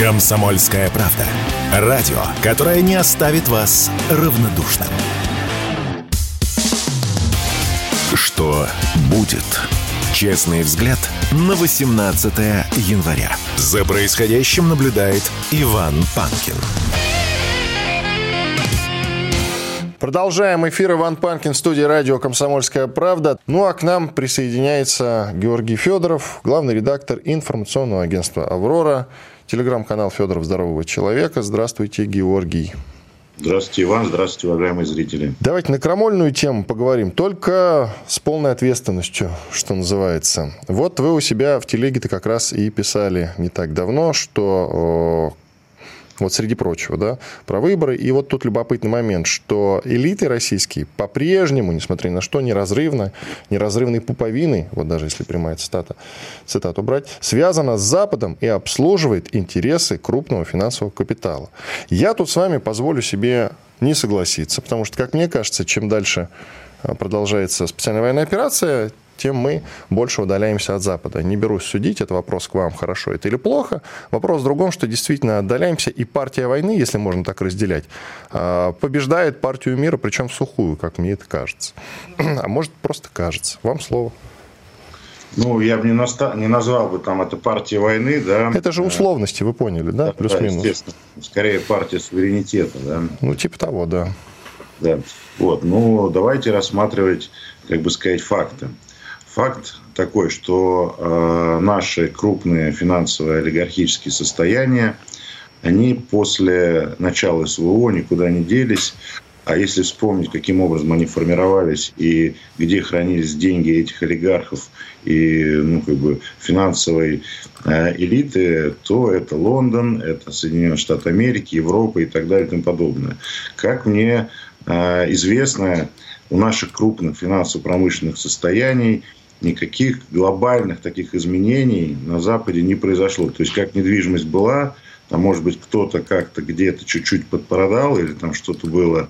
Комсомольская правда. Радио, которое не оставит вас равнодушным. Что будет? Честный взгляд на 18 января. За происходящим наблюдает Иван Панкин. Продолжаем эфир. Иван Панкин, студия радио «Комсомольская правда». Ну а к нам присоединяется Георгий Федоров, главный редактор информационного агентства «Аврора», телеграм-канал Федоров Здорового Человека. Здравствуйте, Георгий. Здравствуйте, Иван. Здравствуйте, уважаемые зрители. Давайте на крамольную тему поговорим, только с полной ответственностью, что называется. Вот вы у себя в телеге-то как раз и писали не так давно, что вот среди прочего, да, про выборы. И вот тут любопытный момент, что элиты российские по-прежнему, несмотря на что, неразрывно, неразрывной пуповиной, вот даже если прямая цитата, цитату брать, связана с Западом и обслуживает интересы крупного финансового капитала. Я тут с вами позволю себе не согласиться, потому что, как мне кажется, чем дальше а, продолжается специальная военная операция, тем мы больше удаляемся от Запада. Не берусь судить, это вопрос к вам, хорошо это или плохо. Вопрос в другом, что действительно отдаляемся, и партия войны, если можно так разделять, а, побеждает партию мира, причем в сухую, как мне это кажется. А может, просто кажется. Вам слово. Ну, я бы не, наста... не назвал бы там это партия войны, да. Это же условности, вы поняли, да? да Плюс-минус. Да, естественно. Скорее партия суверенитета, да. Ну, типа того, да. Да. Вот. Ну, давайте рассматривать, как бы сказать, факты. Факт такой, что э, наши крупные финансовые олигархические состояния, они после начала СВО никуда не делись. А если вспомнить, каким образом они формировались и где хранились деньги этих олигархов и ну, как бы финансовой э, элиты, то это Лондон, это Соединенные Штаты Америки, Европа и так далее и тому подобное. Как мне э, известно, у наших крупных финансово-промышленных состояний – никаких глобальных таких изменений на Западе не произошло. То есть, как недвижимость была, там, может быть, кто-то как-то где-то чуть-чуть подпродал, или там что-то было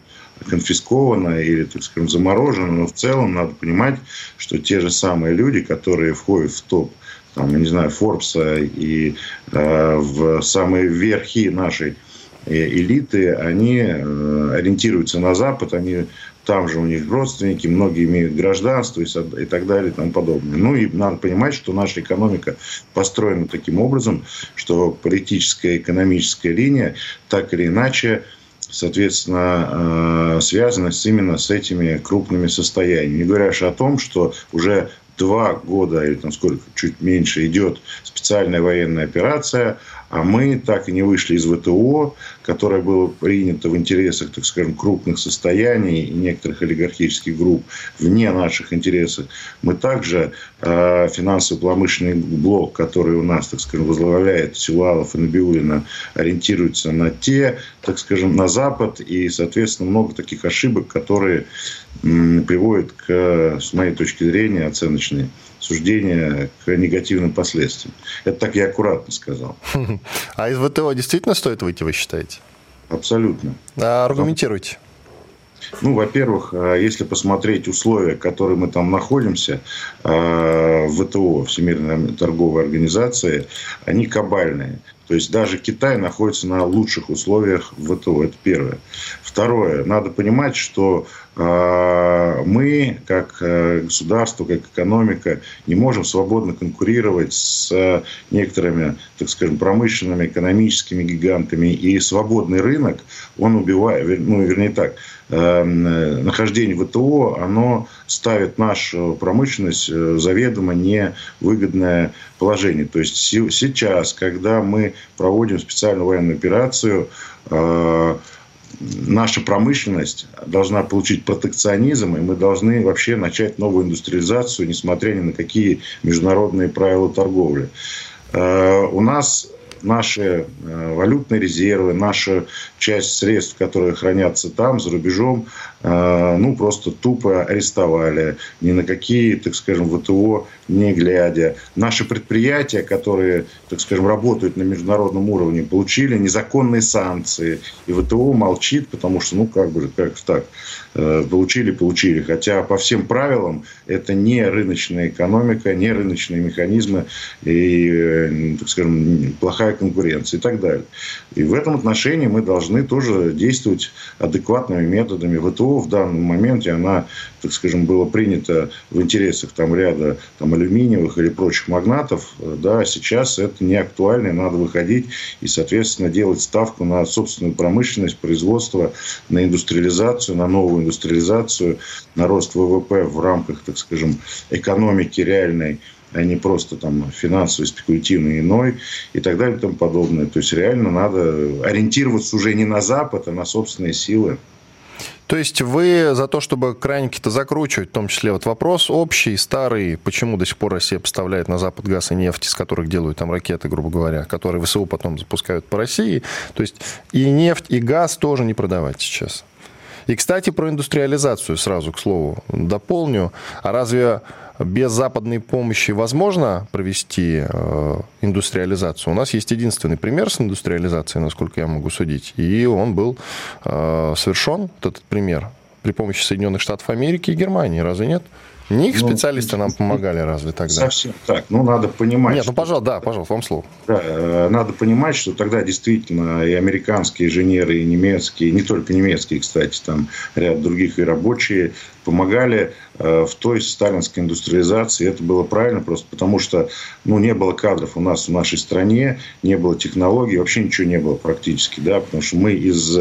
конфисковано, или, так скажем, заморожено, но в целом надо понимать, что те же самые люди, которые входят в топ, там, я не знаю, Форбса и э, в самые верхи нашей э, элиты, они э, ориентируются на Запад, они там же у них родственники, многие имеют гражданство и так далее и тому подобное. Ну и надо понимать, что наша экономика построена таким образом, что политическая и экономическая линия так или иначе соответственно, э, связана с, именно с этими крупными состояниями. Не говоря о том, что уже два года или там сколько, чуть меньше идет специальная военная операция, а мы так и не вышли из ВТО, которое было принято в интересах, так скажем, крупных состояний и некоторых олигархических групп вне наших интересов. Мы также э, финансово-промышленный блок, который у нас, так скажем, возглавляет Силуалов и Набиулина, ориентируется на те, так скажем, на Запад. И, соответственно, много таких ошибок, которые м, приводят к, с моей точки зрения, оценочной суждения к негативным последствиям. Это так я аккуратно сказал. А из ВТО действительно стоит выйти, вы считаете? Абсолютно. А аргументируйте. Ну, во-первых, а, если посмотреть условия, в которых мы там находимся, а, в ВТО, Всемирной торговой организации, они кабальные. То есть даже Китай находится на лучших условиях в ВТО. Это первое. Второе. Надо понимать, что э, мы, как э, государство, как экономика, не можем свободно конкурировать с э, некоторыми, так скажем, промышленными, экономическими гигантами. И свободный рынок, он убивает, ну, вернее так, Эм, нахождение в ВТО, оно ставит нашу промышленность э, заведомо невыгодное положение. То есть сейчас, когда мы проводим специальную военную операцию, э, наша промышленность должна получить протекционизм, и мы должны вообще начать новую индустриализацию, несмотря ни на какие международные правила торговли. Э, у нас наши э, валютные резервы, наша часть средств, которые хранятся там, за рубежом, э, ну, просто тупо арестовали. Ни на какие, так скажем, ВТО не глядя. Наши предприятия, которые, так скажем, работают на международном уровне, получили незаконные санкции. И ВТО молчит, потому что, ну, как бы, как так, э, получили, получили. Хотя по всем правилам это не рыночная экономика, не рыночные механизмы и, так скажем, плохая прямая конкуренция и так далее. И в этом отношении мы должны тоже действовать адекватными методами. ВТО в данном моменте, она, так скажем, была принята в интересах там, ряда там, алюминиевых или прочих магнатов. Да, сейчас это не актуально, надо выходить и, соответственно, делать ставку на собственную промышленность, производство, на индустриализацию, на новую индустриализацию, на рост ВВП в рамках, так скажем, экономики реальной а не просто там финансовый, спекулятивный, иной и так далее и тому подобное. То есть реально надо ориентироваться уже не на Запад, а на собственные силы. То есть вы за то, чтобы краники-то закручивать, в том числе вот вопрос общий, старый, почему до сих пор Россия поставляет на Запад газ и нефть, из которых делают там ракеты, грубо говоря, которые ВСУ потом запускают по России. То есть и нефть, и газ тоже не продавать сейчас. И, кстати, про индустриализацию сразу, к слову, дополню. А разве без западной помощи возможно провести э, индустриализацию. У нас есть единственный пример с индустриализацией, насколько я могу судить, и он был э, совершен, этот пример, при помощи Соединенных Штатов Америки и Германии. Разве нет? Не их ну, специалисты нам помогали разве тогда? Совсем так. Ну, надо понимать... Нет, ну, пожалуйста, да, пожалуйста, вам слово. Да, э, надо понимать, что тогда действительно и американские инженеры, и немецкие, не только немецкие, кстати, там ряд других и рабочие помогали э, в той сталинской индустриализации. Это было правильно просто потому, что ну, не было кадров у нас в нашей стране, не было технологий, вообще ничего не было практически. Да, потому что мы из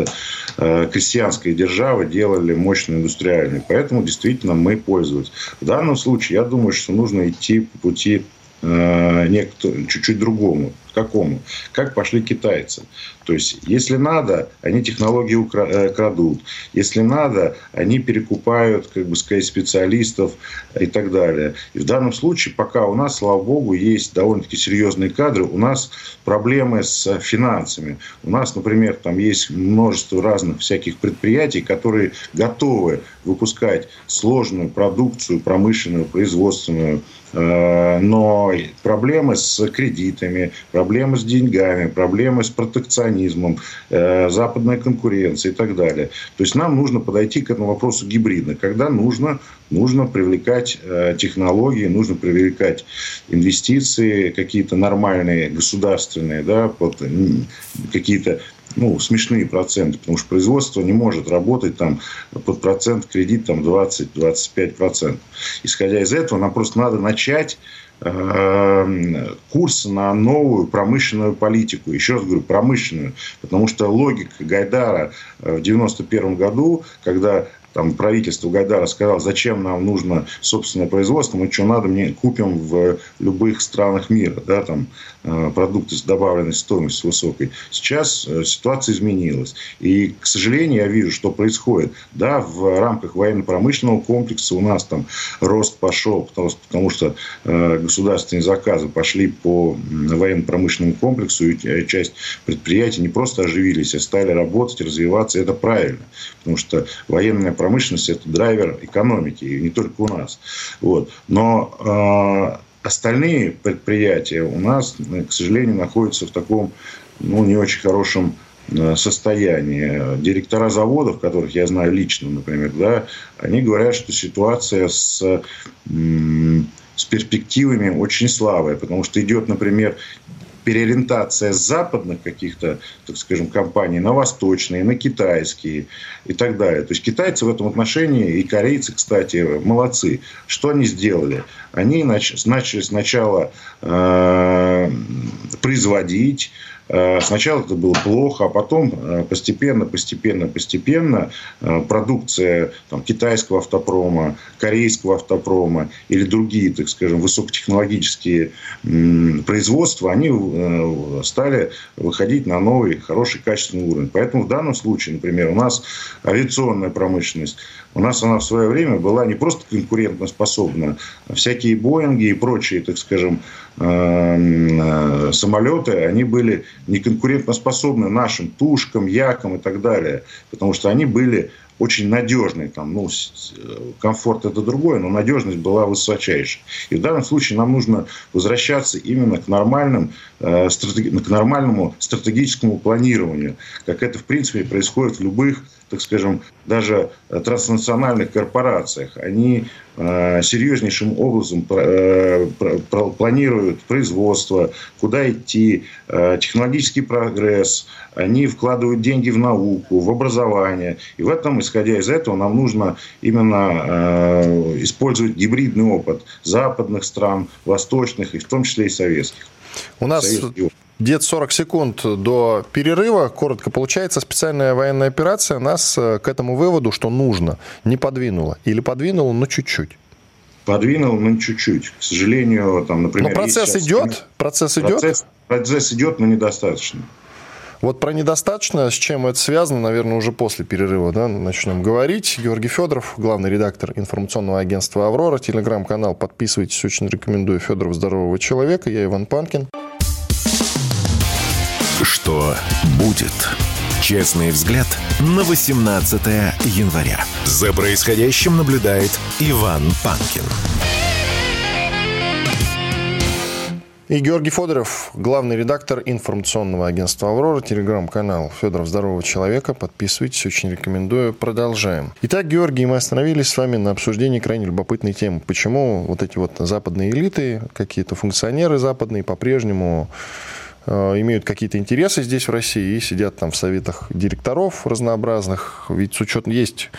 э, крестьянской державы делали мощную индустриальную. Поэтому действительно мы пользовались. В данном случае я думаю, что нужно идти по пути э, чуть-чуть другому. Какому? Как пошли китайцы. То есть, если надо, они технологии э, крадут. Если надо, они перекупают, как бы сказать, специалистов и так далее. И в данном случае, пока у нас, слава богу, есть довольно-таки серьезные кадры, у нас проблемы с финансами. У нас, например, там есть множество разных всяких предприятий, которые готовы выпускать сложную продукцию, промышленную, производственную, э, но проблемы с кредитами, проблемы с деньгами, проблемы с протекционизмом, э, западная конкуренция и так далее. То есть нам нужно подойти к этому вопросу гибридно. Когда нужно, нужно привлекать э, технологии, нужно привлекать инвестиции какие-то нормальные, государственные, да, под какие-то ну, смешные проценты, потому что производство не может работать там под процент кредит там 20-25%. Исходя из этого, нам просто надо начать курс на новую промышленную политику. Еще раз говорю, промышленную. Потому что логика Гайдара э, в 1991 году, когда там правительство Гайдара сказало, зачем нам нужно собственное производство, мы что надо, мне купим в любых странах мира, да, там э, продукты с добавленной стоимостью высокой. Сейчас э, ситуация изменилась. И, к сожалению, я вижу, что происходит. Да, в рамках военно-промышленного комплекса у нас там рост пошел, потому, потому что э, государственные заказы пошли по военно-промышленному комплексу, и часть предприятий не просто оживились, а стали работать, развиваться. Это правильно. Потому что военная промышленность – это драйвер экономики, и не только у нас. Вот. Но э, остальные предприятия у нас, к сожалению, находятся в таком ну, не очень хорошем э, состоянии. Директора заводов, которых я знаю лично, например, да, они говорят, что ситуация с, с перспективами очень слабая, потому что идет, например, переориентация западных каких-то, так скажем, компаний на восточные, на китайские и так далее. То есть китайцы в этом отношении и корейцы, кстати, молодцы. Что они сделали? Они начали сначала э, производить, сначала это было плохо, а потом э, постепенно, постепенно, постепенно э, продукция там, китайского автопрома, корейского автопрома или другие, так скажем, высокотехнологические производства, они стали выходить на новый, хороший, качественный уровень. Поэтому в данном случае, например, у нас авиационная промышленность, у нас она в свое время была не просто конкурентоспособна, а всякие Боинги и прочие, так скажем, самолеты, они были неконкурентоспособны нашим тушкам, якам и так далее. Потому что они были очень надежные. Там, ну, комфорт это другое, но надежность была высочайшая. И в данном случае нам нужно возвращаться именно к, нормальным, э, стратеги, к нормальному стратегическому планированию, как это, в принципе, происходит в любых так скажем, даже транснациональных корпорациях. Они э, серьезнейшим образом э, планируют производство, куда идти, э, технологический прогресс. Они вкладывают деньги в науку, в образование. И в этом, исходя из этого, нам нужно именно использовать гибридный опыт западных стран, восточных, и в том числе и советских. У нас где-то 40 секунд до перерыва, коротко получается, специальная военная операция нас э, к этому выводу, что нужно, не подвинула. Или подвинула, но чуть-чуть. Подвинул, но чуть-чуть. К сожалению, там, например... Но процесс сейчас... идет? Процесс, процесс идет? Процесс идет, но недостаточно. Вот про недостаточно, с чем это связано, наверное, уже после перерыва да, начнем говорить. Георгий Федоров, главный редактор информационного агентства «Аврора», телеграм-канал. Подписывайтесь, очень рекомендую. Федоров «Здорового человека». Я Иван Панкин. Что будет? Честный взгляд на 18 января. За происходящим наблюдает Иван Панкин. И Георгий Федоров, главный редактор информационного агентства «Аврора», телеграм-канал «Федоров Здорового человека». Подписывайтесь, очень рекомендую. Продолжаем. Итак, Георгий, мы остановились с вами на обсуждении крайне любопытной темы. Почему вот эти вот западные элиты, какие-то функционеры западные по-прежнему имеют какие-то интересы здесь, в России, и сидят там в советах директоров разнообразных. Ведь с учетом есть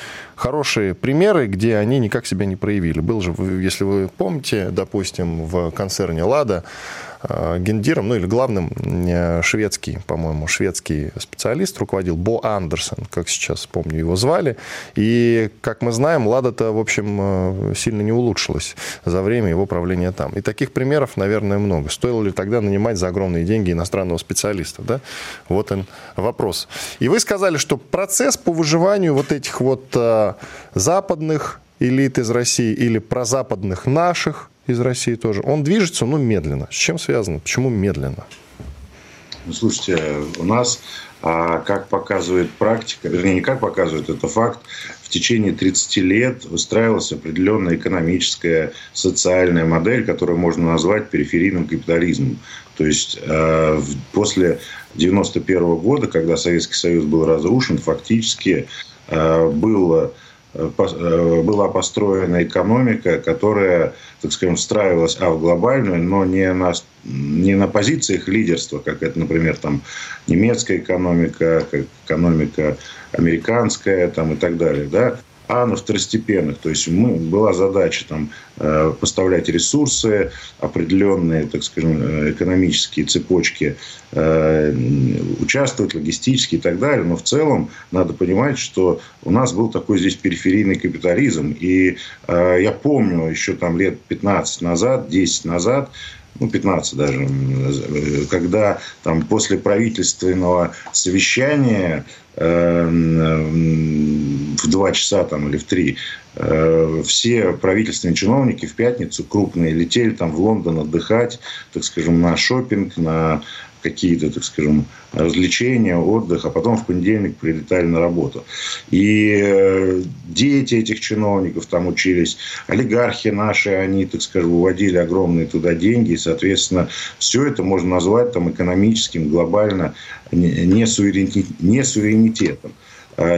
хорошие примеры, где они никак себя не проявили. Был же, если вы помните, допустим, в концерне «Лада» Э, гендиром, ну или главным э, шведский, по-моему, шведский специалист руководил Бо Андерсон, как сейчас помню, его звали. И, как мы знаем, Лада-то, в общем, э, сильно не улучшилась за время его правления там. И таких примеров, наверное, много. Стоило ли тогда нанимать за огромные деньги иностранного специалиста? Да? Вот он вопрос. И вы сказали, что процесс по выживанию вот этих вот западных элит из России или прозападных наших из России тоже, он движется, но медленно. С чем связано? Почему медленно? Ну, слушайте, у нас, а, как показывает практика, вернее, не как показывает, это факт, в течение 30 лет выстраивалась определенная экономическая, социальная модель, которую можно назвать периферийным капитализмом. То есть а, после 1991 года, когда Советский Союз был разрушен, фактически а, было Э, была построена экономика, которая, так скажем, встраивалась а, в глобальную, но не на, не на позициях лидерства, как это, например, там, немецкая экономика, как экономика американская там, и так далее, да, а на второстепенных. То есть мы, была задача там, э, поставлять ресурсы, определенные, так скажем, э, экономические цепочки, э, участвовать логистически и так далее. Но в целом надо понимать, что у нас был такой здесь периферийный капитализм. И я помню еще там лет 15 назад, 10 назад, ну, 15 даже, когда там после правительственного совещания э, в 2 часа там, или в 3 э, все правительственные чиновники в пятницу крупные летели там в Лондон отдыхать, так скажем, на шопинг, на какие-то, так скажем, развлечения, отдых, а потом в понедельник прилетали на работу. И э, дети этих чиновников там учились, олигархи наши, они, так скажем, выводили огромные туда деньги, и, соответственно, все это можно назвать там экономическим, глобально не суверенитетом.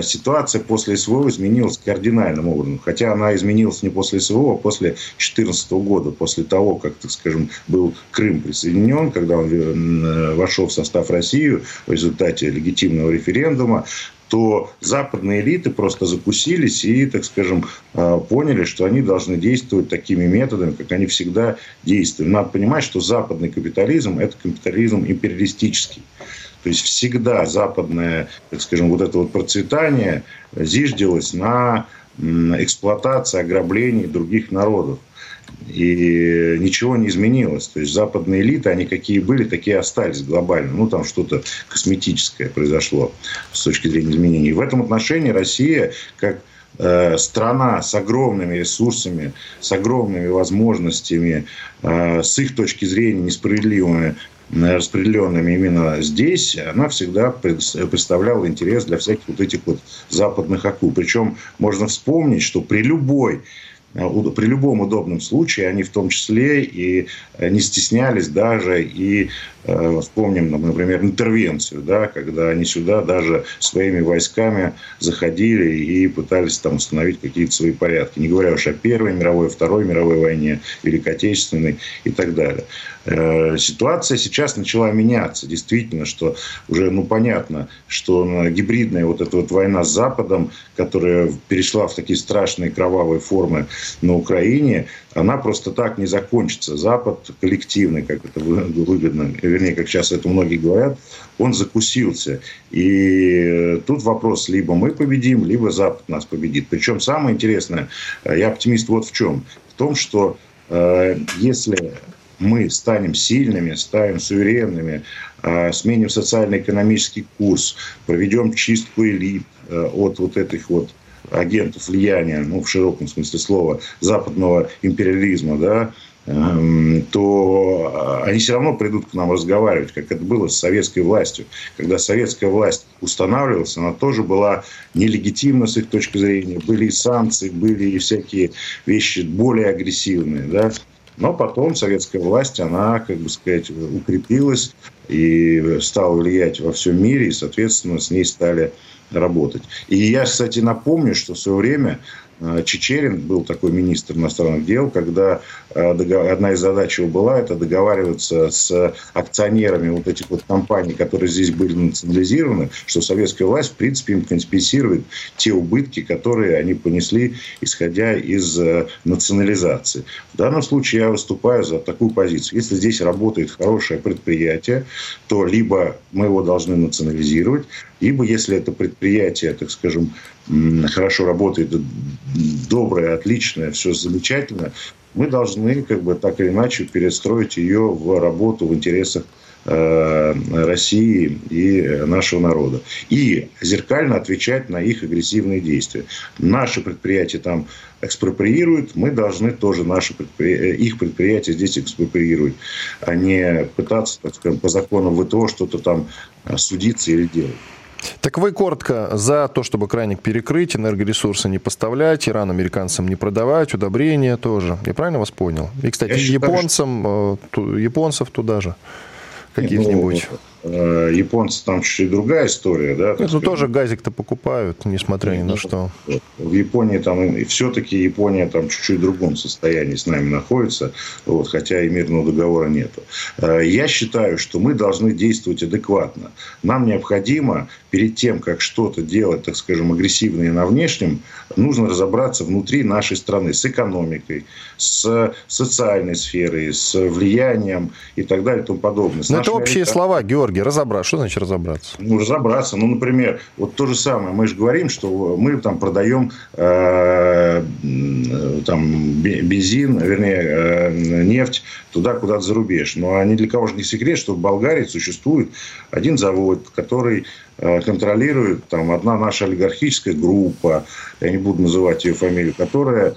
Ситуация после СВО изменилась кардинальным образом. Хотя она изменилась не после СВО, а после 2014 года, после того, как, так скажем, был Крым присоединен, когда он э, вошел в состав России в результате легитимного референдума, то западные элиты просто закусились и, так скажем, э, поняли, что они должны действовать такими методами, как они всегда действуют. Надо понимать, что западный капитализм – это капитализм империалистический. То есть всегда западное, так скажем, вот это вот процветание зиждилось на эксплуатации, ограблении других народов. И ничего не изменилось. То есть западные элиты, они какие были, такие остались глобально. Ну, там что-то косметическое произошло с точки зрения изменений. В этом отношении Россия, как э, страна с огромными ресурсами, с огромными возможностями, э, с их точки зрения несправедливыми распределенными именно здесь, она всегда представляла интерес для всяких вот этих вот западных акул. Причем можно вспомнить, что при любой э, при любом удобном случае они в том числе и э, не стеснялись даже и вспомним, например, интервенцию, да, когда они сюда даже своими войсками заходили и пытались там установить какие-то свои порядки. Не говоря уж о Первой мировой, Второй мировой войне, Великой Отечественной и так далее. Э, ситуация сейчас начала меняться. Действительно, что уже ну, понятно, что гибридная вот эта вот война с Западом, которая перешла в такие страшные кровавые формы на Украине, она просто так не закончится. Запад коллективный, как это выгодно, вернее, как сейчас это многие говорят, он закусился. И тут вопрос, либо мы победим, либо Запад нас победит. Причем самое интересное, э, я оптимист вот в чем. В том, что э, если мы станем сильными, станем суверенными, э, сменим социально-экономический курс, проведем чистку элит от вот этих вот агентов влияния, ну, в широком смысле слова, западного империализма, да, эм, то они все равно придут к нам разговаривать, как это было с советской властью. Когда советская власть устанавливалась, она тоже была нелегитимна с их точки зрения. Были и санкции, были и всякие вещи более агрессивные. Да? Но потом советская власть, она, как бы сказать, укрепилась и стала влиять во всем мире, и, соответственно, с ней стали работать. И я, кстати, напомню, что в свое время Чечерин был такой министр иностранных дел, когда э, одна из задач его была это договариваться с акционерами вот этих вот компаний, которые здесь были национализированы, что советская власть, в принципе, им компенсирует те убытки, которые они понесли, исходя из э, национализации. В данном случае я выступаю за такую позицию. Если здесь работает хорошее предприятие, то либо мы его должны национализировать, либо если это предприятие, так скажем, хорошо работает, доброе, отличное, все замечательно, мы должны как бы так или иначе перестроить ее в работу в интересах э, России и нашего народа. И зеркально отвечать на их агрессивные действия. Наши предприятия там экспроприируют, мы должны тоже наши предприятия, их предприятия здесь экспроприировать, а не пытаться, так скажем, по законам ВТО что-то там судиться или делать. Так вы коротко за то, чтобы краник перекрыть, энергоресурсы не поставлять, Иран американцам не продавать, удобрения тоже. Я правильно вас понял? И, кстати, Я японцам, считаю, э, японцев туда же каких-нибудь. Ну, японцы там чуть-чуть другая история, да? Это тоже газик-то покупают, несмотря ни на что. В Японии там, все-таки Япония там чуть-чуть в другом состоянии с нами находится, вот, хотя и мирного договора нету. Э, я считаю, что мы должны действовать адекватно. Нам необходимо перед тем, как что-то делать, так скажем, агрессивное на внешнем, нужно разобраться внутри нашей страны с экономикой, с социальной сферой, с влиянием и так далее и тому подобное. Но это общие слова, Георгий. Георгий, разобраться. Что значит разобраться? Ну, разобраться. Ну, например, вот то же самое. Мы же говорим, что мы там продаем э, там, бензин, вернее, э, нефть туда, куда-то за рубеж. Но ни для кого же не секрет, что в Болгарии существует один завод, который э, контролирует там одна наша олигархическая группа, я не буду называть ее фамилию, которая Э,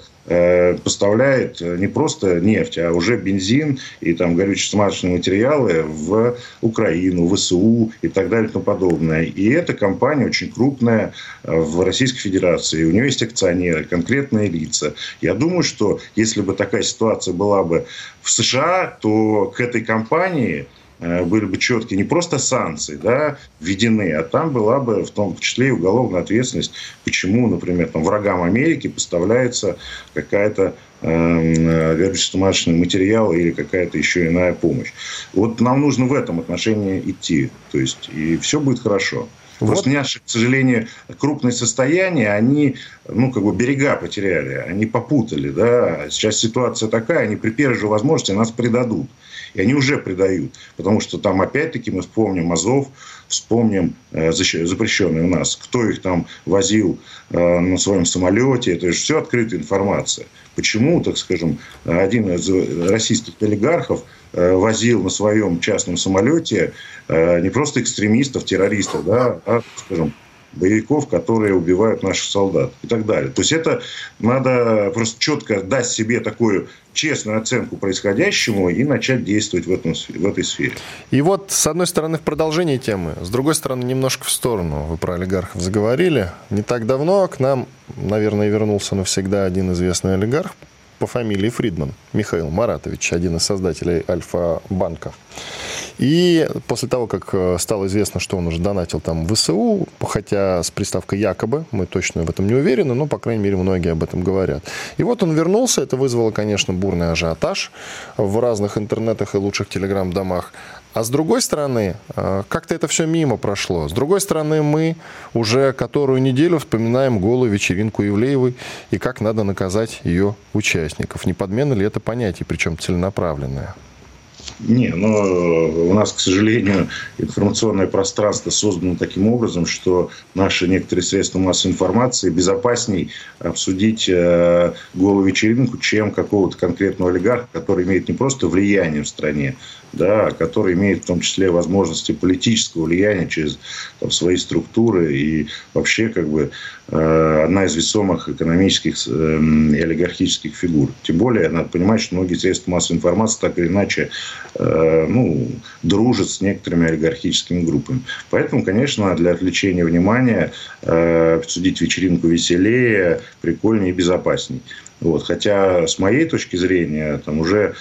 поставляет не просто нефть, а уже бензин и там горюче-смазочные материалы в Украину, в СУ и так далее и тому подобное. И эта компания очень крупная э, в Российской Федерации. У нее есть акционеры, конкретные лица. Я думаю, что если бы такая ситуация была бы в США, то к этой компании Э, были бы четкие не просто санкции да, введены, а там была бы в том числе и уголовная ответственность, почему, например, там, врагам Америки поставляется какая-то э, горюче-смазочный материал или какая-то еще иная помощь. Вот нам нужно в этом отношении идти. То есть, и все будет хорошо. Вот. Просто наши, к сожалению, крупные состояния, они, ну, как бы берега потеряли, они попутали, да. Сейчас ситуация такая, они при первой же возможности нас предадут. И они уже предают. Потому что там, опять-таки, мы вспомним Азов, вспомним э, запрещенный у нас, кто их там возил э, на своем самолете. Это же все открытая информация. Почему, так скажем, один из российских олигархов э, возил на своем частном самолете не просто экстремистов, террористов, да, а, скажем, боевиков, которые убивают наших солдат и так далее. То есть это надо просто четко дать себе такую честную оценку происходящему и начать действовать в, этом, в этой сфере. И вот, с одной стороны, в продолжении темы, с другой стороны, немножко в сторону. Вы про олигархов заговорили. Не так давно к нам, наверное, вернулся навсегда один известный олигарх по фамилии Фридман, Михаил Маратович, один из создателей Альфа-банка. И после того, как э, стало известно, что он уже донатил там ВСУ, хотя с приставкой якобы, мы точно в этом не уверены, но, по крайней мере, многие об этом говорят. И вот он вернулся, это вызвало, конечно, бурный ажиотаж в разных интернетах и лучших телеграм-домах. А с другой стороны, э, как-то это все мимо прошло. С другой стороны, мы уже которую неделю вспоминаем голую вечеринку Ивлеевой и как надо наказать ее участников. Не подмена ли это понятие, причем целенаправленное? Не, но у нас, к сожалению, информационное пространство создано таким образом, что наши некоторые средства массовой информации безопасней обсудить э, голую вечеринку, чем какого-то конкретного олигарха, который имеет не просто влияние в стране, да, который имеет в том числе возможности политического влияния через там, свои структуры и вообще как бы э, одна из весомых экономических э, и олигархических фигур. Тем более, надо понимать, что многие средства массовой информации так или иначе э, ну, дружат с некоторыми олигархическими группами. Поэтому, конечно, для отвлечения внимания э, обсудить вечеринку веселее, прикольнее и безопасней. Вот. Хотя, с моей точки зрения, там уже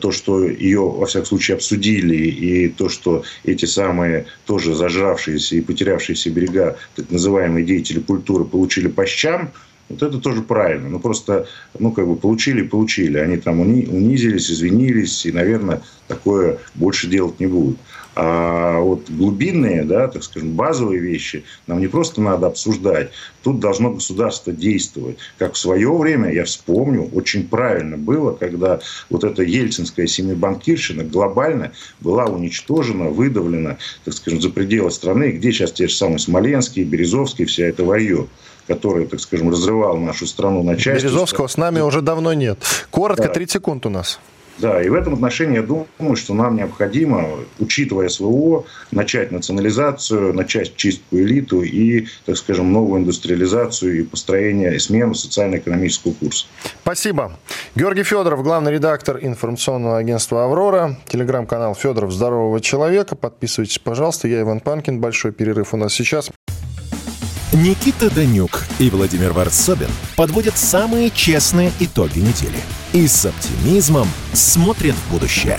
то, что ее, во всяком случае, обсудили, и то, что эти самые тоже зажравшиеся и потерявшиеся берега, так называемые деятели культуры, получили по щам, вот это тоже правильно. Ну, просто, ну, как бы, получили получили. Они там унизились, извинились, и, наверное, такое больше делать не будут. А вот глубинные, да, так скажем, базовые вещи нам не просто надо обсуждать. Тут должно государство действовать. Как в свое время, я вспомню, очень правильно было, когда вот эта ельцинская семибанкирщина глобально была уничтожена, выдавлена, так скажем, за пределы страны, где сейчас те же самые Смоленские, Березовские, вся эта варье который, так скажем, разрывал нашу страну на части. Березовского с нами уже давно нет. Коротко, да. 30 секунд у нас. Да, и в этом отношении я думаю, что нам необходимо, учитывая СВО, начать национализацию, начать чистку элиту и, так скажем, новую индустриализацию и построение и смену социально-экономического курса. Спасибо. Георгий Федоров, главный редактор информационного агентства «Аврора», телеграм-канал «Федоров. Здорового человека». Подписывайтесь, пожалуйста. Я Иван Панкин. Большой перерыв у нас сейчас. Никита Данюк и Владимир Варсобин подводят самые честные итоги недели и с оптимизмом смотрят в будущее.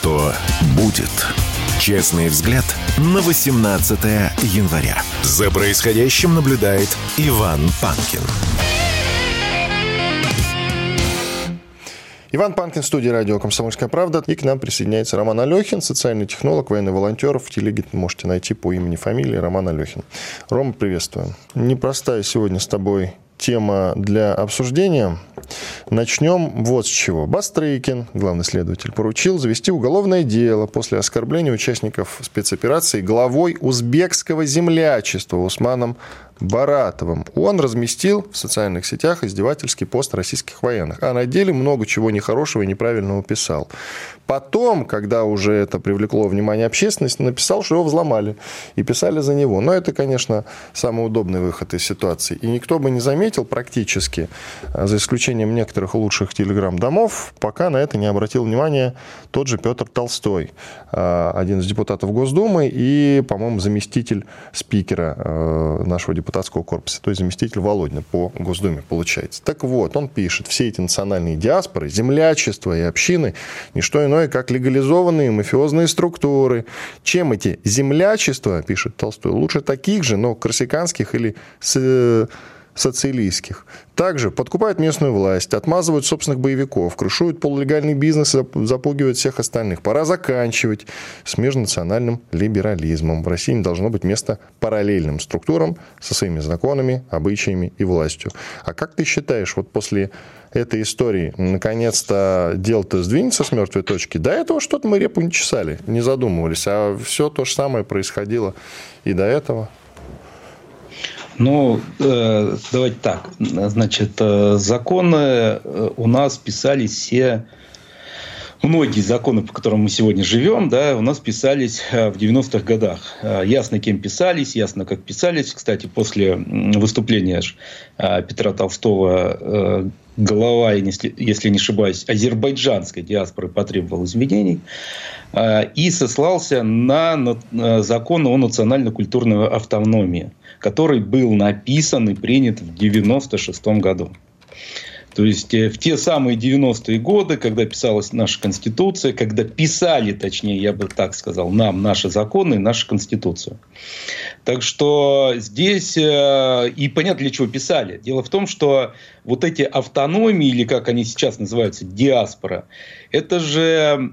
Что будет? Честный взгляд на 18 января. За происходящим наблюдает Иван Панкин. Иван Панкин, студия радио «Комсомольская правда». И к нам присоединяется Роман Алехин, социальный технолог, военный волонтер. В телеге можете найти по имени, фамилии Роман Алехин. Рома, приветствую. Непростая сегодня с тобой тема для обсуждения. Начнем вот с чего. Бастрыкин, главный следователь, поручил завести уголовное дело после оскорбления участников спецоперации главой узбекского землячества Усманом Баратовым. Он разместил в социальных сетях издевательский пост российских военных. А на деле много чего нехорошего и неправильного писал. Потом, когда уже это привлекло внимание общественности, написал, что его взломали. И писали за него. Но это, конечно, самый удобный выход из ситуации. И никто бы не заметил практически, за исключением некоторых лучших телеграм-домов, пока на это не обратил внимание тот же Петр Толстой, один из депутатов Госдумы и, по-моему, заместитель спикера э, нашего депутата депутатского корпуса, то есть заместитель Володина по Госдуме получается. Так вот, он пишет, все эти национальные диаспоры, землячество и общины, не что иное, как легализованные мафиозные структуры. Чем эти землячества, пишет Толстой, лучше таких же, но корсиканских или с социалистских. Также подкупают местную власть, отмазывают собственных боевиков, крышуют полулегальный бизнес и запугивают всех остальных. Пора заканчивать с межнациональным либерализмом. В России не должно быть места параллельным структурам со своими законами, обычаями и властью. А как ты считаешь, вот после этой истории наконец-то дело-то сдвинется с мертвой точки? До этого что-то мы репу не чесали, не задумывались, а все то же самое происходило и до этого. Ну, э, давайте так. Значит, э, законы э, у нас писались все многие законы, по которым мы сегодня живем, да, у нас писались в 90-х годах. Ясно, кем писались, ясно, как писались. Кстати, после выступления Петра Толстого глава, если, не ошибаюсь, азербайджанской диаспоры потребовал изменений и сослался на закон о национально-культурной автономии, который был написан и принят в 96 году. То есть э, в те самые 90-е годы, когда писалась наша Конституция, когда писали, точнее, я бы так сказал, нам наши законы и нашу Конституцию. Так что здесь э, и понятно, для чего писали. Дело в том, что вот эти автономии, или как они сейчас называются, диаспора, это же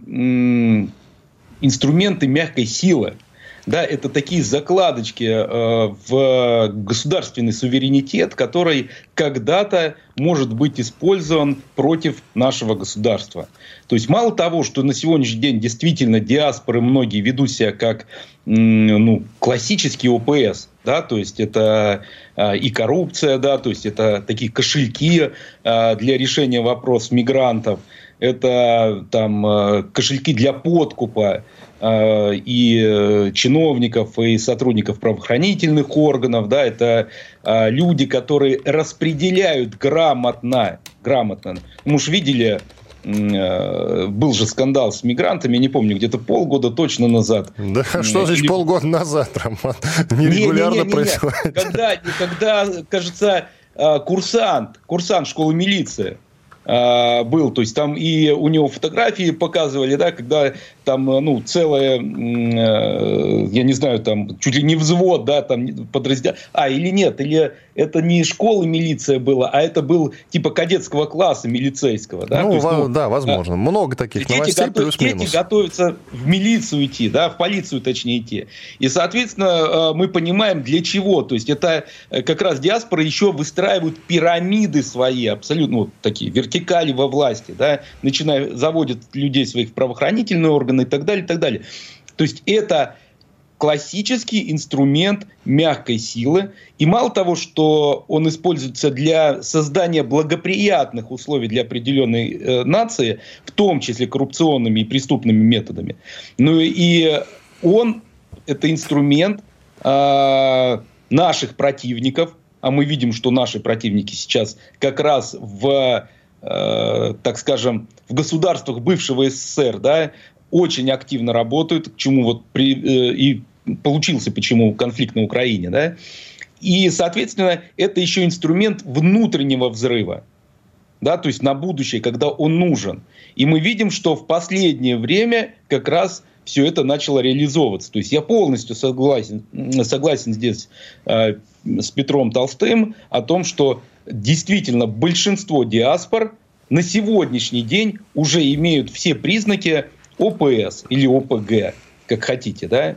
инструменты мягкой силы. Да, это такие закладочки э, в государственный суверенитет, который когда-то может быть использован против нашего государства. То есть мало того, что на сегодняшний день действительно диаспоры многие ведут себя как ну, классический ОПС, да, то есть это э, и коррупция, да, то есть это такие кошельки э, для решения вопросов мигрантов, это там э, кошельки для подкупа, Э, и э, чиновников, и сотрудников правоохранительных органов, да, это люди, которые распределяют грамотно, грамотно. Мы уж видели, был же скандал с мигрантами, не помню, где-то полгода точно назад. Да что значит Или... полгода назад, Роман? Нерегулярно не, не, не, не, происходит. Когда, когда, кажется, курсант, курсант школы милиции, был. То есть там и у него фотографии показывали, да, когда там, ну, целое, э, я не знаю, там, чуть ли не взвод, да, там подразделение. А, или нет, или это не школа милиция была, а это был типа кадетского класса милицейского, да? Ну, есть, ну да, возможно. А, Много таких дети новостей, готов, плюс-минус. Дети готовятся в милицию идти, да, в полицию точнее идти. И, соответственно, э, мы понимаем, для чего. То есть это э, как раз диаспоры еще выстраивают пирамиды свои, абсолютно вот такие, вертикали во власти, да, начиная, заводят людей своих в правоохранительные органы и так далее, и так далее. То есть это классический инструмент мягкой силы. И мало того, что он используется для создания благоприятных условий для определенной э, нации, в том числе коррупционными и преступными методами, но и он, это инструмент э, наших противников, а мы видим, что наши противники сейчас как раз в, э, так скажем, в государствах бывшего СССР, да, очень активно работают, к чему вот при, э, и получился почему конфликт на Украине, да, и, соответственно, это еще инструмент внутреннего взрыва, да, то есть на будущее, когда он нужен. И мы видим, что в последнее время как раз все это начало реализовываться. То есть я полностью согласен, согласен здесь э, с Петром Толстым о том, что действительно большинство диаспор на сегодняшний день уже имеют все признаки ОПС или ОПГ, как хотите, да,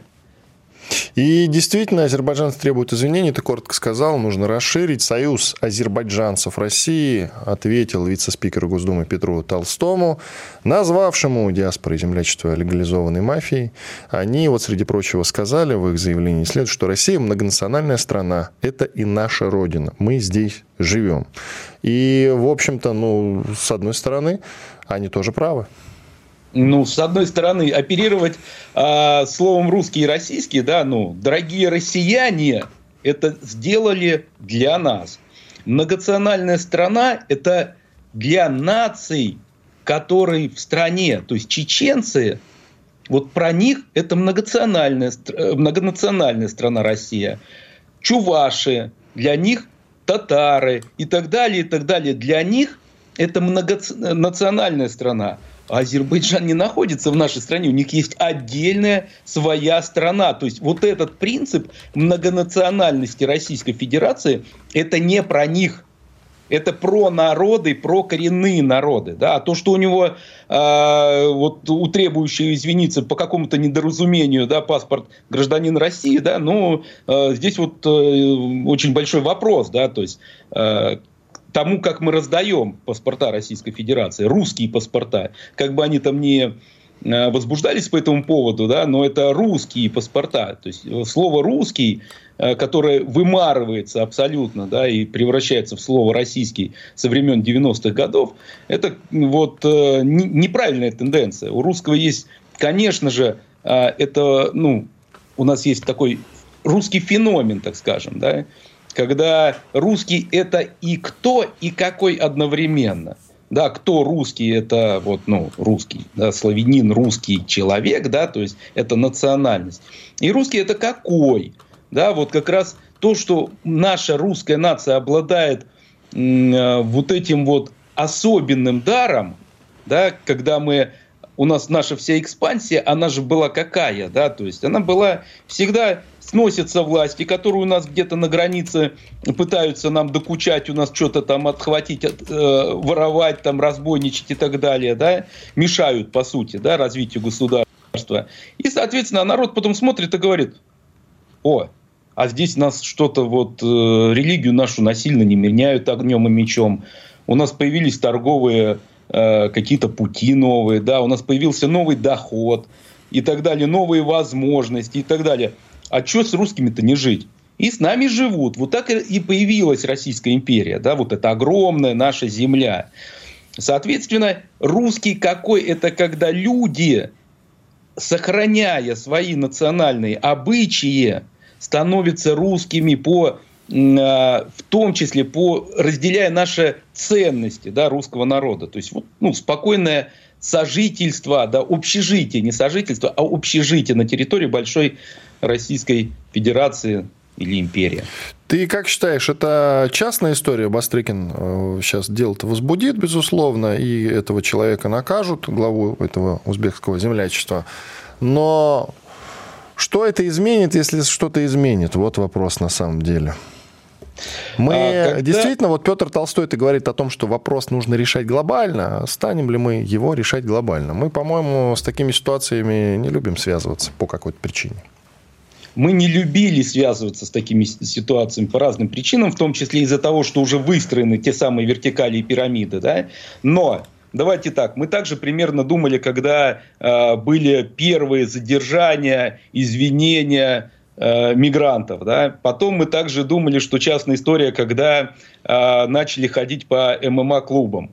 и действительно, азербайджанцы требуют извинений, ты коротко сказал, нужно расширить. Союз азербайджанцев России ответил вице-спикеру Госдумы Петру Толстому, назвавшему диаспоры землячества легализованной мафией. Они, вот среди прочего, сказали в их заявлении следует, что Россия многонациональная страна, это и наша родина, мы здесь живем. И, в общем-то, ну, с одной стороны, они тоже правы ну, с одной стороны, оперировать э, словом русский и российский, да, ну, дорогие россияне, это сделали для нас. Многонациональная страна – это для наций, которые в стране, то есть чеченцы, вот про них это многонациональная, э, многонациональная страна Россия. Чуваши, для них татары и так далее, и так далее. Для них это многонациональная страна. Азербайджан не находится в нашей стране, у них есть отдельная своя страна. То есть вот этот принцип многонациональности Российской Федерации, это не про них, это про народы, про коренные народы. Да? А то, что у него э, вот, у требующего извиниться по какому-то недоразумению да, паспорт гражданина России, да, ну, э, здесь вот э, очень большой вопрос. Да? То есть э, тому, как мы раздаем паспорта Российской Федерации, русские паспорта, как бы они там не э, возбуждались по этому поводу, да, но это русские паспорта. То есть слово русский, э, которое вымарывается абсолютно, да, и превращается в слово российский со времен 90-х годов, это вот неправильная тенденция. У русского есть, конечно же, это, ну, у нас есть такой русский феномен, так скажем, да, когда русский это и кто, и какой одновременно. Да, кто русский, это вот, ну, русский, да, славянин, русский человек, да, то есть это национальность. И русский это какой? Да, вот как раз то, что наша русская нация обладает э, вот этим вот особенным даром, да, когда мы у нас наша вся экспансия, она же была какая, да, то есть она была всегда сносятся власти, которые у нас где-то на границе пытаются нам докучать, у нас что-то там отхватить, от, э, воровать, там разбойничать и так далее, да, мешают, по сути, да, развитию государства. И, соответственно, народ потом смотрит и говорит, о, а здесь нас что-то вот, э, религию нашу насильно не меняют огнем и мечом. У нас появились торговые Э, какие-то пути новые, да, у нас появился новый доход и так далее, новые возможности и так далее. А что с русскими-то не жить? И с нами живут. Вот так и появилась Российская империя, да, вот эта огромная наша земля. Соответственно, русский какой? Это когда люди, сохраняя свои национальные обычаи, становятся русскими по а, в том числе по разделяя наши ценности да, русского народа. То есть вот, ну, спокойное сожительство, да, общежитие, не сожительство, а общежитие на территории большой Российской Федерации или империи. Ты как считаешь, это частная история? Бастрыкин сейчас э, дело-то возбудит, безусловно, и этого человека накажут, главу этого узбекского землячества. Но что это изменит, если что-то изменит? Вот вопрос на самом деле. Мы а, когда... действительно, вот Петр Толстой это говорит о том, что вопрос нужно решать глобально. Станем ли мы его решать глобально? Мы, по-моему, с такими ситуациями не любим связываться по какой-то причине. Мы не любили связываться с такими ситуациями по разным причинам, в том числе из-за того, что уже выстроены те самые вертикали и пирамиды. Да? Но Давайте так, мы также примерно думали, когда э, были первые задержания, извинения, Э, мигрантов. Да? Потом мы также думали, что частная история, когда э, начали ходить по ММА-клубам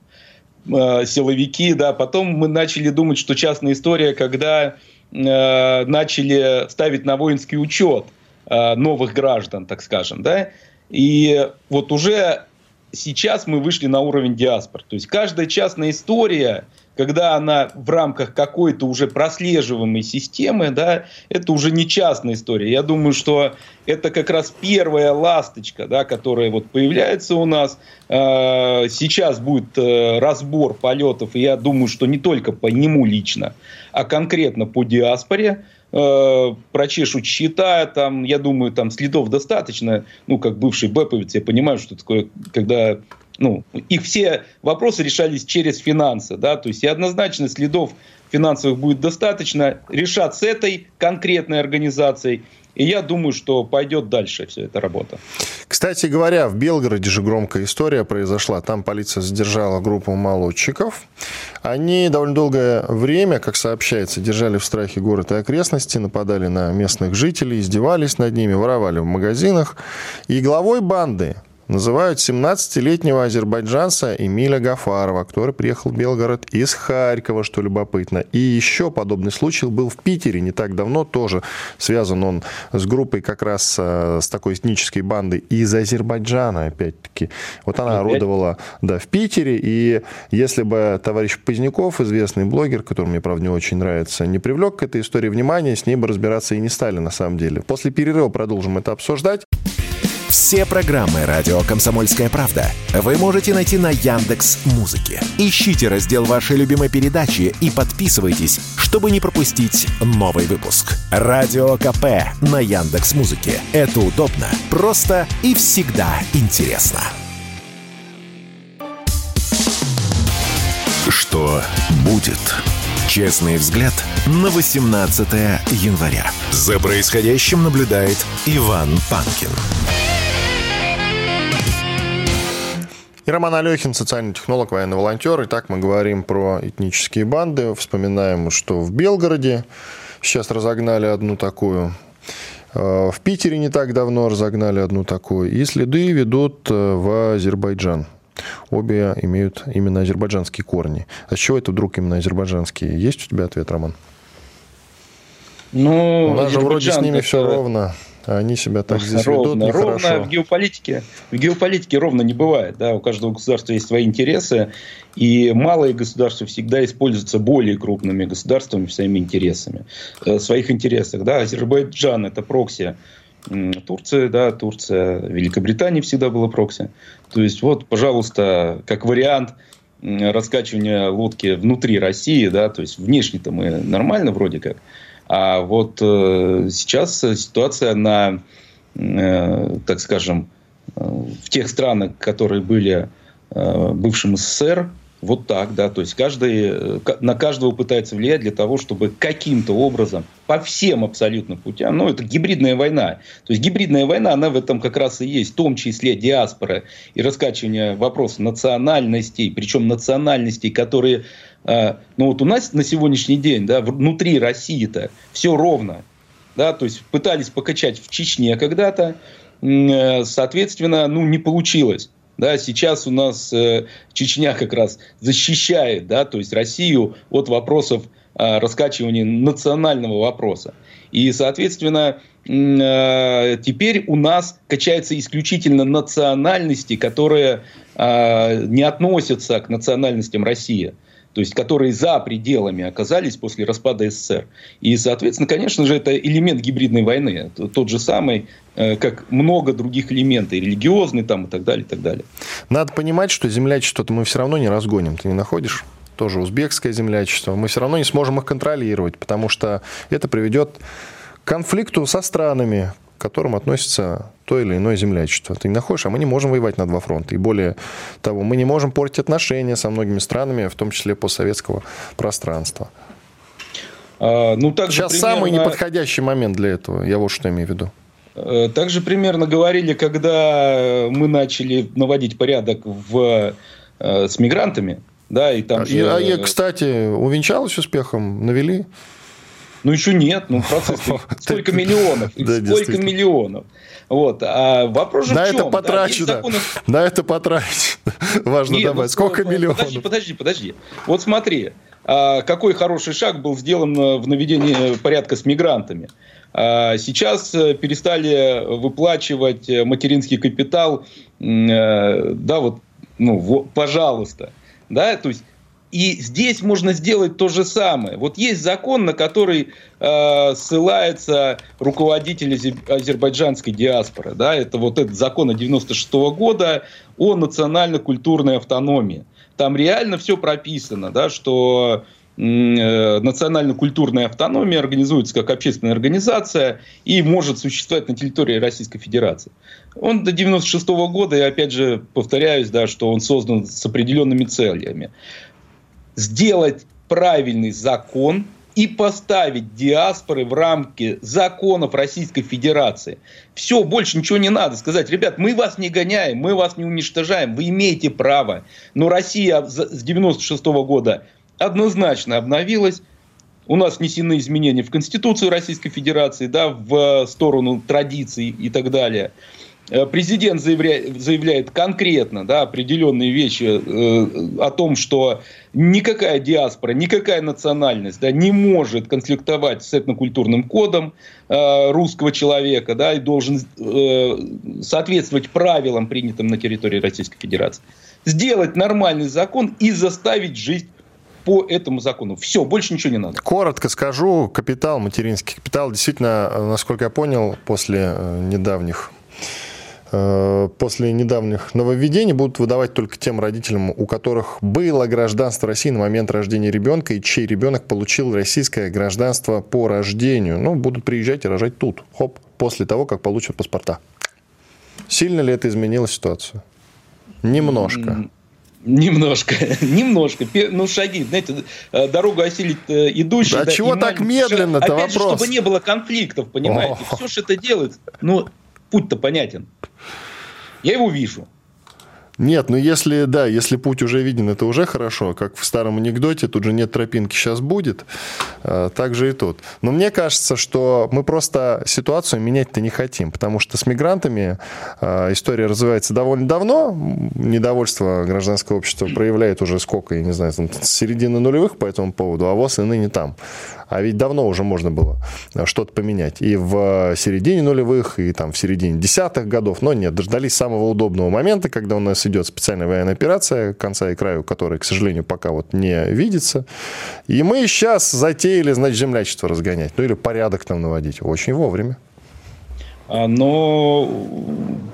э, силовики, да, потом мы начали думать, что частная история, когда э, начали ставить на воинский учет э, новых граждан, так скажем, да, и вот уже сейчас мы вышли на уровень диаспор. То есть каждая частная история когда она в рамках какой-то уже прослеживаемой системы, да, это уже не частная история. Я думаю, что это как раз первая ласточка, да, которая вот появляется у нас. Э, сейчас будет э, разбор полетов, и я думаю, что не только по нему лично, а конкретно по диаспоре э, прочешут счета, там, я думаю, там следов достаточно, ну, как бывший бэповец, я понимаю, что такое, когда ну, их все вопросы решались через финансы, да, то есть и однозначно следов финансовых будет достаточно решать с этой конкретной организацией. И я думаю, что пойдет дальше вся эта работа. Кстати говоря, в Белгороде же громкая история произошла. Там полиция задержала группу молодчиков. Они довольно долгое время, как сообщается, держали в страхе город и окрестности, нападали на местных жителей, издевались над ними, воровали в магазинах. И главой банды называют 17-летнего азербайджанца Эмиля Гафарова, который приехал в Белгород из Харькова, что любопытно. И еще подобный случай был в Питере не так давно, тоже связан он с группой как раз э, с такой этнической бандой из Азербайджана, опять-таки. Вот она орудовала да, в Питере, и если бы товарищ Поздняков, известный блогер, который мне, правда, не очень нравится, не привлек к этой истории внимания, с ней бы разбираться и не стали на самом деле. После перерыва продолжим это обсуждать. Все программы радио Комсомольская правда вы можете найти на Яндекс Музыке. Ищите раздел вашей любимой передачи и подписывайтесь, чтобы не пропустить новый выпуск. Радио КП на Яндекс Музыке. Это удобно, просто и всегда интересно. Что будет? Честный взгляд на 18 января. За происходящим наблюдает Иван Панкин. И Роман Алехин, социальный технолог, военный волонтер. Итак, мы говорим про этнические банды. Вспоминаем, что в Белгороде сейчас разогнали одну такую. Э, в Питере не так давно разогнали одну такую. И следы ведут э, в Азербайджан. Обе имеют именно азербайджанские корни. А с чего это вдруг именно азербайджанские? Есть у тебя ответ, Роман? Ну, у нас же вроде с ними все ровно. А они себя так здесь ровно, ведут нехорошо. Ровно в геополитике, в геополитике ровно не бывает. Да? У каждого государства есть свои интересы, и малые государства всегда используются более крупными государствами своими интересами, э, своих интересах. Да? Азербайджан – это прокси Турция, да, Турция, Великобритания всегда была прокси. То есть, вот, пожалуйста, как вариант раскачивания лодки внутри России, да, то есть внешне-то мы нормально вроде как, а вот э, сейчас ситуация на, э, так скажем, э, в тех странах, которые были бывшим СССР, вот так, да, то есть каждый, на каждого пытается влиять для того, чтобы каким-то образом, по всем абсолютно путям, ну, это гибридная война. То есть гибридная война, она в этом как раз и есть, в том числе диаспора и раскачивание вопроса национальностей, причем национальностей, которые а, ну вот у нас на сегодняшний день, да, внутри России-то все ровно, да, то есть пытались покачать в Чечне когда-то, э, соответственно, ну не получилось. Да, сейчас у нас э, Чечня как раз защищает, да, то есть Россию от вопросов э, раскачивания национального вопроса. И, соответственно, э, теперь у нас качаются исключительно национальности, которые э, не относятся к национальностям России то есть которые за пределами оказались после распада СССР. И, соответственно, конечно же, это элемент гибридной войны, тот же самый, э, как много других элементов, религиозный там и так далее, и так далее. Надо понимать, что землячество-то мы все равно не разгоним, ты не находишь? Тоже узбекское землячество. Мы все равно не сможем их контролировать, потому что это приведет к конфликту со странами, к которым относится то или иное землячество. Ты не находишь, а мы не можем воевать на два фронта. И более того, мы не можем портить отношения со многими странами, в том числе постсоветского пространства. А, ну, так Сейчас примерно... самый неподходящий момент для этого. Я вот что имею в виду. Э, также примерно говорили, когда мы начали наводить порядок в, э, с мигрантами. Да, и там а, же... а, и, кстати, увенчалось успехом? Навели? Ну, еще нет, ну, процесс сколько миллионов, сколько миллионов. Вот. А вопрос же на в чем? это потрачено. Да. На это потрачено. Важно Нет, добавить. Ну, Сколько ну, миллионов? Подожди, подожди, подожди. Вот смотри, а, какой хороший шаг был сделан э, в наведении порядка с мигрантами. А, сейчас э, перестали выплачивать э, материнский капитал, да, вот, ну, пожалуйста, да, то есть и здесь можно сделать то же самое. Вот есть закон, на который э, ссылается руководитель азербайджанской диаспоры. Да, это вот этот закон 96 -го года о национально-культурной автономии. Там реально все прописано, да, что э, национально-культурная автономия организуется как общественная организация и может существовать на территории Российской Федерации. Он до 96 -го года, и опять же повторяюсь, да, что он создан с определенными целями сделать правильный закон и поставить диаспоры в рамки законов Российской Федерации. Все, больше ничего не надо. Сказать, ребят, мы вас не гоняем, мы вас не уничтожаем, вы имеете право. Но Россия с 96 -го года однозначно обновилась. У нас внесены изменения в Конституцию Российской Федерации, да, в сторону традиций и так далее. Э, президент заявляет, заявляет конкретно да, определенные вещи э, о том, что никакая диаспора, никакая национальность да, не может конфликтовать с этнокультурным кодом э, русского человека да, и должен э, соответствовать правилам, принятым на территории Российской Федерации. Сделать нормальный закон и заставить жить по этому закону. Все, больше ничего не надо. Коротко скажу, капитал, материнский капитал, действительно, э, насколько я понял, после э, недавних после недавних нововведений будут выдавать только тем родителям, у которых было гражданство России на момент рождения ребенка и чей ребенок получил российское гражданство по рождению. Ну, будут приезжать и рожать тут, хоп, после того, как получат паспорта. Сильно ли это изменило ситуацию? Немножко. Немножко, немножко. Ну, шаги, знаете, э, дорогу осилить э, идущий. А да, чего так медленно-то вопрос? Же, чтобы не было конфликтов, понимаете? Все, что это делается, ну, путь-то понятен. Я его вижу. Нет, ну если, да, если путь уже виден, это уже хорошо. Как в старом анекдоте, тут же нет тропинки, сейчас будет. А, так же и тут. Но мне кажется, что мы просто ситуацию менять-то не хотим, потому что с мигрантами а, история развивается довольно давно. Недовольство гражданского общества проявляет уже сколько, я не знаю, с середины нулевых по этому поводу, а ВОЗ и ныне там. А ведь давно уже можно было что-то поменять. И в середине нулевых, и там в середине десятых годов. Но нет, дождались самого удобного момента, когда у нас идет специальная военная операция, конца и краю которой, к сожалению, пока вот не видится. И мы сейчас затеяли, значит, землячество разгонять. Ну или порядок там наводить. Очень вовремя. А, но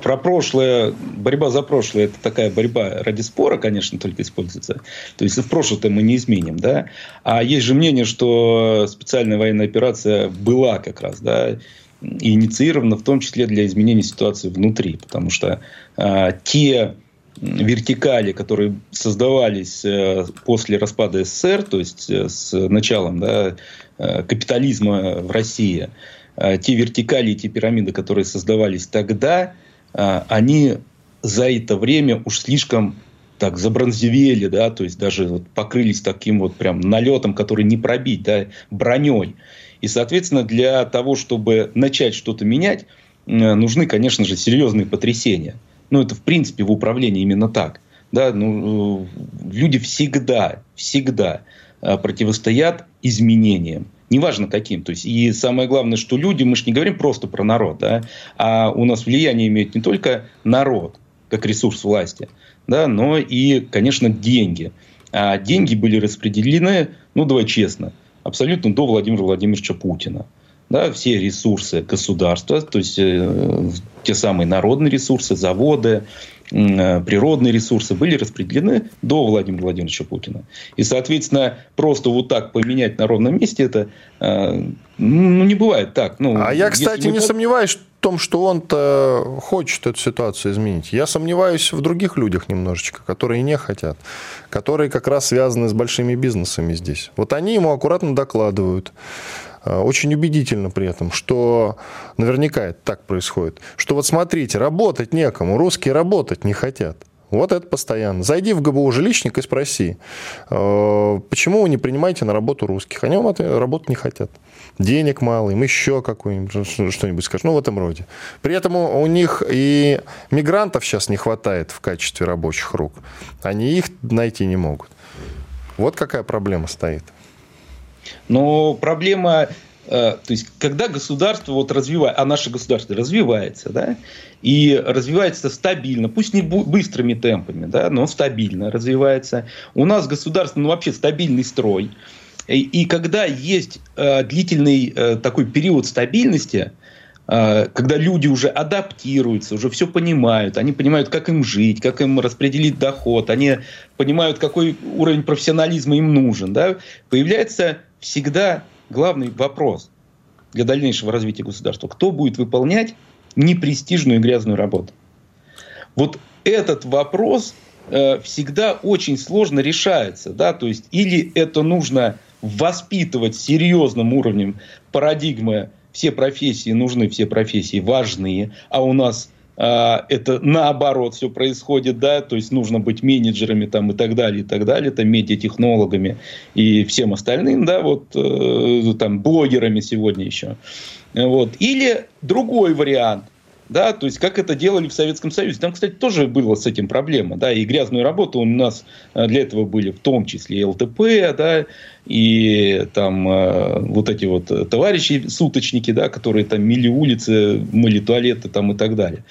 про прошлое, борьба за прошлое, это такая борьба ради спора, конечно, только используется. То есть в прошлое-то мы не изменим, да. А есть же мнение, что специальная военная операция была как раз, да, инициирована в том числе для изменения ситуации внутри, потому что а, те вертикали, которые создавались э, после распада СССР, то есть э, с началом да, э, капитализма в России, те вертикали, те пирамиды, которые создавались тогда, они за это время уж слишком так забронзевели, да, то есть даже вот покрылись таким вот прям налетом, который не пробить, да, броней. И, соответственно, для того, чтобы начать что-то менять, нужны, конечно же, серьезные потрясения. Ну, это, в принципе, в управлении именно так. Да, ну, люди всегда, всегда противостоят изменениям неважно каким. То есть, и самое главное, что люди, мы же не говорим просто про народ, да, а у нас влияние имеет не только народ, как ресурс власти, да, но и, конечно, деньги. А деньги были распределены, ну, давай честно, абсолютно до Владимира Владимировича Путина. Да, все ресурсы государства, то есть э, те самые народные ресурсы, заводы, Э, природные ресурсы были распределены до Владимира Владимировича Путина. И, соответственно, просто вот так поменять на ровном месте это э, ну, не бывает так. Ну, а я, кстати, не сомневаюсь в том, что он-то хочет эту ситуацию изменить. Я сомневаюсь в других людях немножечко, которые не хотят, которые как раз связаны с большими бизнесами здесь. Вот они ему аккуратно докладывают очень убедительно при этом, что наверняка это так происходит, что вот смотрите, работать некому, русские работать не хотят. Вот это постоянно. Зайди в ГБУ жилищник и спроси, э, почему вы не принимаете на работу русских? Они вам работать не хотят. Денег мало, им еще какую-нибудь что-нибудь скажут. Ну, в этом роде. При этом у них и мигрантов сейчас не хватает в качестве рабочих рук. Они их найти не могут. Вот какая проблема стоит. Но проблема, э, то есть, когда государство вот развивает, а наше государство развивается, да, и развивается стабильно, пусть не быстрыми темпами, да, но стабильно развивается. У нас государство, ну, вообще стабильный строй. И, и когда есть э, длительный э, такой период стабильности, когда люди уже адаптируются, уже все понимают, они понимают, как им жить, как им распределить доход, они понимают, какой уровень профессионализма им нужен, да, появляется всегда главный вопрос для дальнейшего развития государства. Кто будет выполнять непрестижную и грязную работу? Вот этот вопрос э, всегда очень сложно решается. Да? То есть или это нужно воспитывать серьезным уровнем парадигмы все профессии нужны, все профессии важные, а у нас а, это наоборот все происходит, да, то есть нужно быть менеджерами там и так далее, и так далее, там медиатехнологами и всем остальным, да, вот э, там блогерами сегодня еще. Вот. Или другой вариант, да, то есть как это делали в Советском Союзе. Там, кстати, тоже была с этим проблема, да, и грязную работу у нас э, для этого были в том числе и ЛТП, да, и там э, вот эти вот товарищи суточники, да, которые там мили улицы, мыли туалеты там и так далее.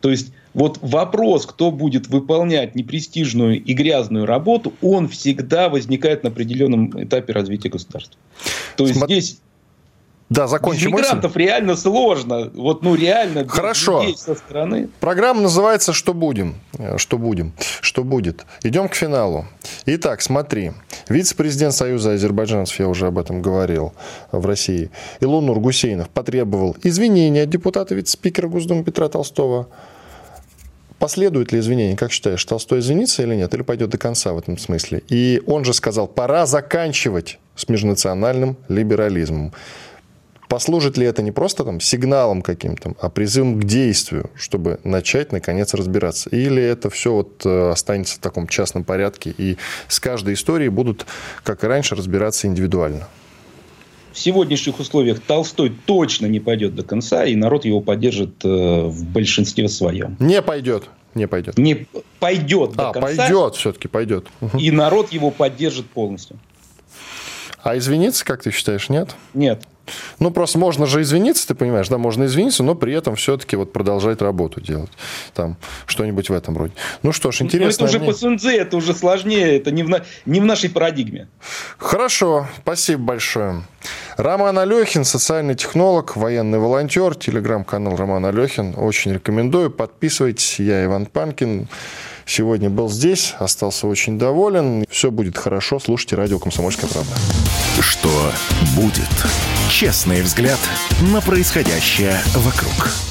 То есть вот вопрос, кто будет выполнять непрестижную и грязную работу, он всегда возникает на определенном этапе развития государства. То есть Смотри. здесь да, закончим Без мигрантов мысль. реально сложно. Вот, ну, реально. Хорошо. Со стороны. Программа называется «Что будем?». Что будем? Что будет? Идем к финалу. Итак, смотри. Вице-президент Союза азербайджанцев, я уже об этом говорил, в России, Илонур Гусейнов потребовал извинения от депутата вице-спикера Госдумы Петра Толстого. Последует ли извинение? Как считаешь, Толстой извинится или нет? Или пойдет до конца в этом смысле? И он же сказал, пора заканчивать с межнациональным либерализмом. Послужит ли это не просто там сигналом каким-то, а призывом к действию, чтобы начать, наконец, разбираться? Или это все вот э, останется в таком частном порядке, и с каждой историей будут, как и раньше, разбираться индивидуально? В сегодняшних условиях Толстой точно не пойдет до конца, и народ его поддержит э, в большинстве своем. Не пойдет. Не пойдет. Не пойдет до а, конца. пойдет, все-таки пойдет. И народ его поддержит полностью. А извиниться, как ты считаешь, нет? Нет. Ну, просто можно же извиниться, ты понимаешь, да, можно извиниться, но при этом все-таки вот продолжать работу делать. Там что-нибудь в этом роде. Ну что ж, интересно. Ну, это уже по Сунзе, это уже сложнее, это не в, на... не в нашей парадигме. Хорошо, спасибо большое. Роман Алехин, социальный технолог, военный волонтер, телеграм-канал Роман Алехин. Очень рекомендую. Подписывайтесь. Я Иван Панкин. Сегодня был здесь, остался очень доволен. Все будет хорошо. Слушайте радио «Комсомольская правда». Что будет? Честный взгляд на происходящее вокруг.